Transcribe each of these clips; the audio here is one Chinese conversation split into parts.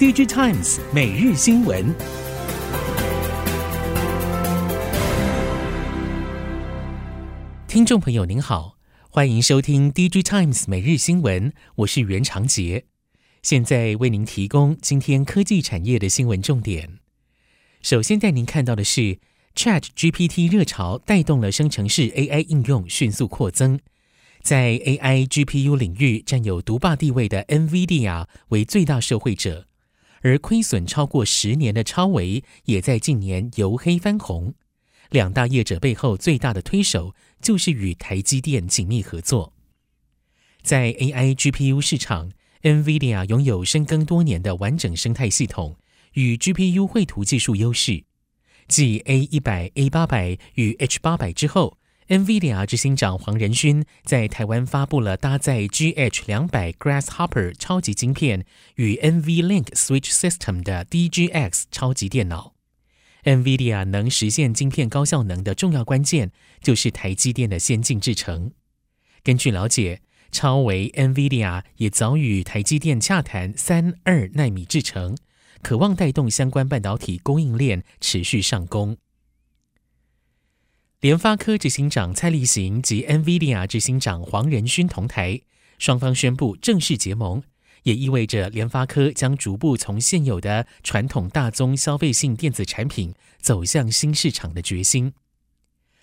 DG Times 每日新闻，听众朋友您好，欢迎收听 DG Times 每日新闻，我是袁长杰，现在为您提供今天科技产业的新闻重点。首先带您看到的是，Chat GPT 热潮带动了生成式 AI 应用迅速扩增。在 AI GPU 领域占有独霸地位的 NVIDIA 为最大受惠者，而亏损超过十年的超维也在近年由黑翻红。两大业者背后最大的推手就是与台积电紧密合作。在 AI GPU 市场，NVIDIA 拥有深耕多年的完整生态系统与 GPU 绘图技术优势，继 A 一百、A 八百与 H 八百之后。NVIDIA 执行长黄仁勋在台湾发布了搭载 GH 两百 Grasshopper 超级晶片与 NVLink Switch System 的 DGX 超级电脑。NVIDIA 能实现晶片高效能的重要关键，就是台积电的先进制程。根据了解，超微 NVIDIA 也早与台积电洽谈三二奈米制程，渴望带动相关半导体供应链持续上攻。联发科执行长蔡力行及 NVIDIA 执行长黄仁勋同台，双方宣布正式结盟，也意味着联发科将逐步从现有的传统大宗消费性电子产品走向新市场的决心。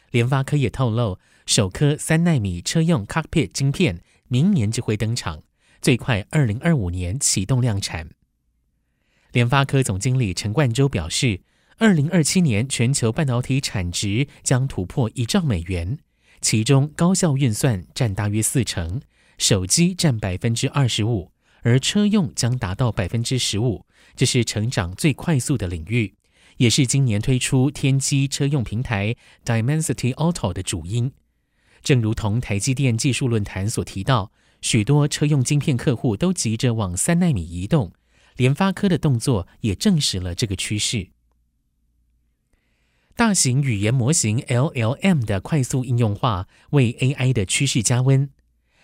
联发科也透露，首颗三纳米车用 Cockpit 晶片明年就会登场，最快二零二五年启动量产。联发科总经理陈冠洲表示。二零二七年全球半导体产值将突破一兆美元，其中高效运算占大约四成，手机占百分之二十五，而车用将达到百分之十五，这是成长最快速的领域，也是今年推出天玑车用平台 Dimensity Auto 的主因。正如同台积电技术论坛所提到，许多车用晶片客户都急着往三纳米移动，联发科的动作也证实了这个趋势。大型语言模型 LLM 的快速应用化，为 AI 的趋势加温。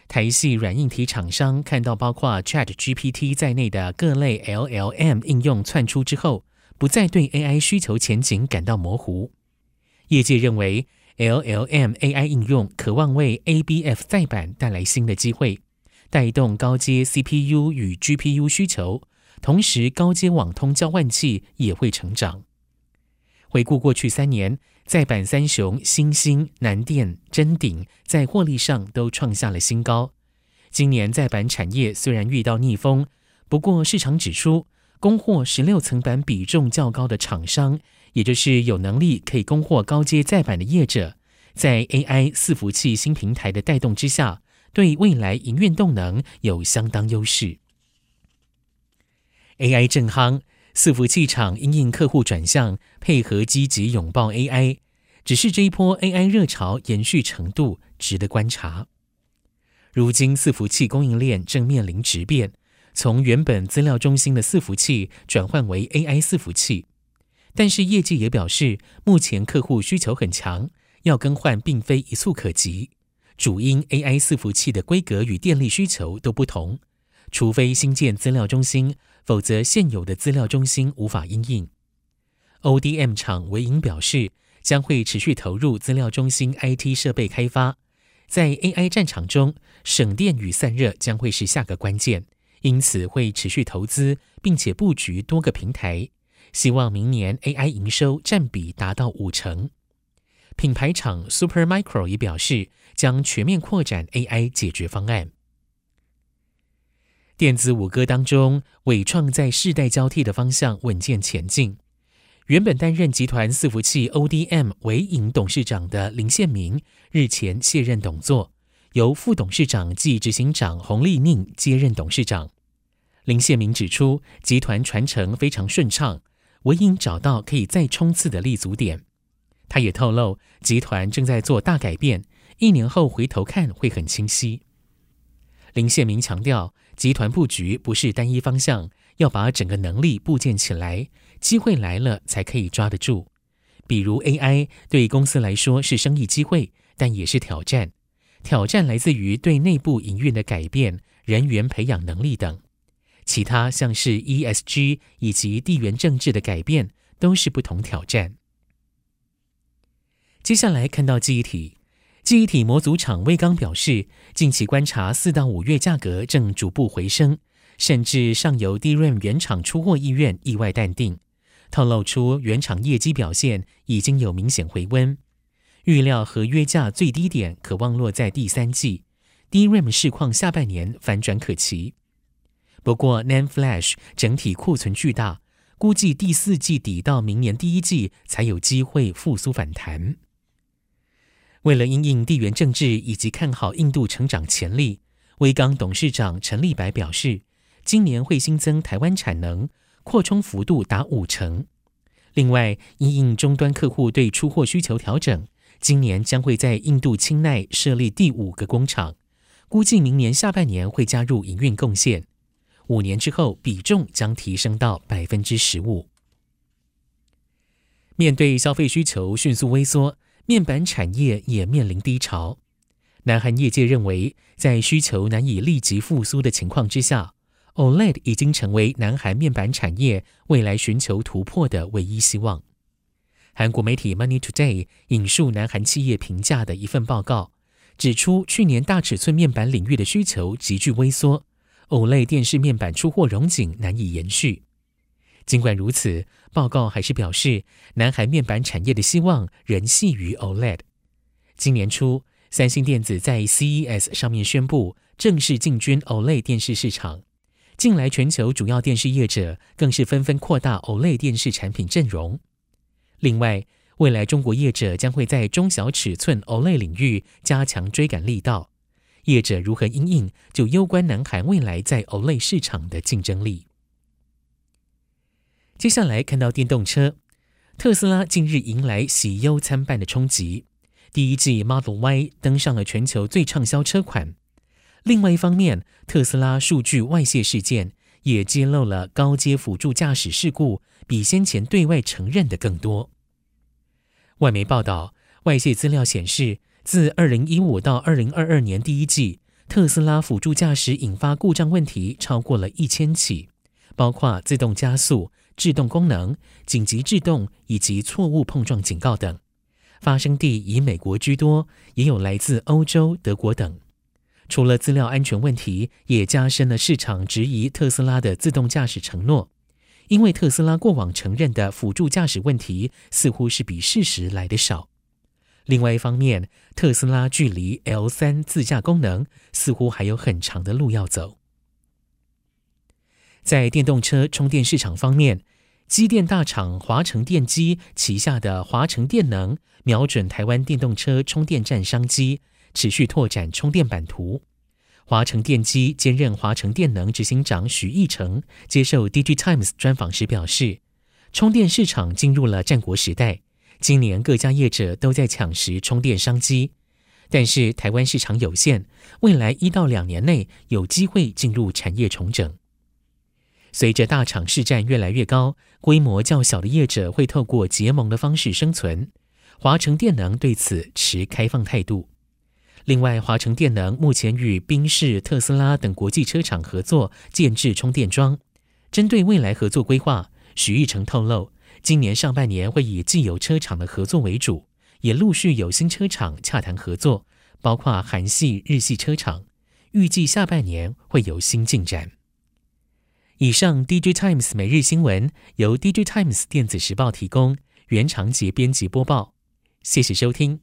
台系软硬体厂商看到包括 ChatGPT 在内的各类 LLM 应用窜出之后，不再对 AI 需求前景感到模糊。业界认为，LLM AI 应用可望为 ABF 载板带来新的机会，带动高阶 CPU 与 GPU 需求，同时高阶网通交换器也会成长。回顾过去三年，再板三雄新兴、南电、臻鼎在获利上都创下了新高。今年再板产业虽然遇到逆风，不过市场指出，供货十六层板比重较高的厂商，也就是有能力可以供货高阶再板的业者，在 AI 伺服器新平台的带动之下，对未来营运动能有相当优势。AI 正夯。伺服器厂因应客户转向，配合积极拥抱 AI，只是这一波 AI 热潮延续程度值得观察。如今伺服器供应链正面临质变，从原本资料中心的伺服器转换为 AI 伺服器，但是业界也表示，目前客户需求很强，要更换并非一蹴可及，主因 AI 伺服器的规格与电力需求都不同。除非新建资料中心，否则现有的资料中心无法因应。ODM 厂纬颖表示，将会持续投入资料中心 IT 设备开发。在 AI 战场中，省电与散热将会是下个关键，因此会持续投资，并且布局多个平台，希望明年 AI 营收占比达到五成。品牌厂 Supermicro 也表示，将全面扩展 AI 解决方案。电子五哥当中，纬创在世代交替的方向稳健前进。原本担任集团伺服器 ODM 伟影董事长的林宪明日前卸任董座，由副董事长暨执行长洪立宁接任董事长。林宪明指出，集团传承非常顺畅，纬颖找到可以再冲刺的立足点。他也透露，集团正在做大改变，一年后回头看会很清晰。林宪明强调，集团布局不是单一方向，要把整个能力布建起来，机会来了才可以抓得住。比如 AI 对公司来说是生意机会，但也是挑战。挑战来自于对内部营运的改变、人员培养能力等。其他像是 ESG 以及地缘政治的改变，都是不同挑战。接下来看到记忆体，记忆体模组厂威刚表示，近期观察四到五月价格正逐步回升，甚至上游 DRAM 原厂出货意愿意外淡定，透露出原厂业绩表现已经有明显回温。预料合约价最低点可望落在第三季，DRAM 市况下半年反转可期。不过 NAND Flash 整体库存巨大，估计第四季底到明年第一季才有机会复苏反弹。为了因应地缘政治以及看好印度成长潜力，威刚董事长陈立白表示，今年会新增台湾产能，扩充幅度达五成。另外，因应终端客户对出货需求调整，今年将会在印度清奈设立第五个工厂，估计明年下半年会加入营运贡献。五年之后，比重将提升到百分之十五。面对消费需求迅速萎缩，面板产业也面临低潮。南韩业界认为，在需求难以立即复苏的情况之下，OLED 已经成为南韩面板产业未来寻求突破的唯一希望。韩国媒体 Money Today 引述南韩企业评价的一份报告，指出去年大尺寸面板领域的需求急剧萎缩。OLED 电视面板出货荣景难以延续。尽管如此，报告还是表示，南韩面板产业的希望仍系于 OLED。今年初，三星电子在 CES 上面宣布正式进军 OLED 电视市场。近来，全球主要电视业者更是纷纷扩大 OLED 电视产品阵容。另外，未来中国业者将会在中小尺寸 OLED 领域加强追赶力道。业者如何因应，就攸关南韩未来在 OLED 市场的竞争力。接下来看到电动车，特斯拉近日迎来喜忧参半的冲击。第一季 Model Y 登上了全球最畅销车款。另外一方面，特斯拉数据外泄事件也揭露了高阶辅助驾驶事故比先前对外承认的更多。外媒报道，外泄资料显示，自二零一五到二零二二年第一季，特斯拉辅助驾驶引发故障问题超过了一千起，包括自动加速、制动功能、紧急制动以及错误碰撞警告等。发生地以美国居多，也有来自欧洲、德国等。除了资料安全问题，也加深了市场质疑特斯拉的自动驾驶承诺，因为特斯拉过往承认的辅助驾驶问题似乎是比事实来得少。另外一方面，特斯拉距离 L3 自驾功能似乎还有很长的路要走。在电动车充电市场方面，机电大厂华城电机旗下的华城电能瞄准台湾电动车充电站商机，持续拓展充电版图。华城电机兼任华城电能执行长许义成接受 D G Times 专访时表示，充电市场进入了战国时代。今年各家业者都在抢食充电商机，但是台湾市场有限，未来一到两年内有机会进入产业重整。随着大厂市占越来越高，规模较小的业者会透过结盟的方式生存。华城电能对此持开放态度。另外，华城电能目前与宾士、特斯拉等国际车厂合作建置充电桩。针对未来合作规划，许义成透露。今年上半年会以既有车厂的合作为主，也陆续有新车厂洽谈合作，包括韩系、日系车厂。预计下半年会有新进展。以上，DJ Times 每日新闻由 DJ Times 电子时报提供，原长节编辑播报。谢谢收听。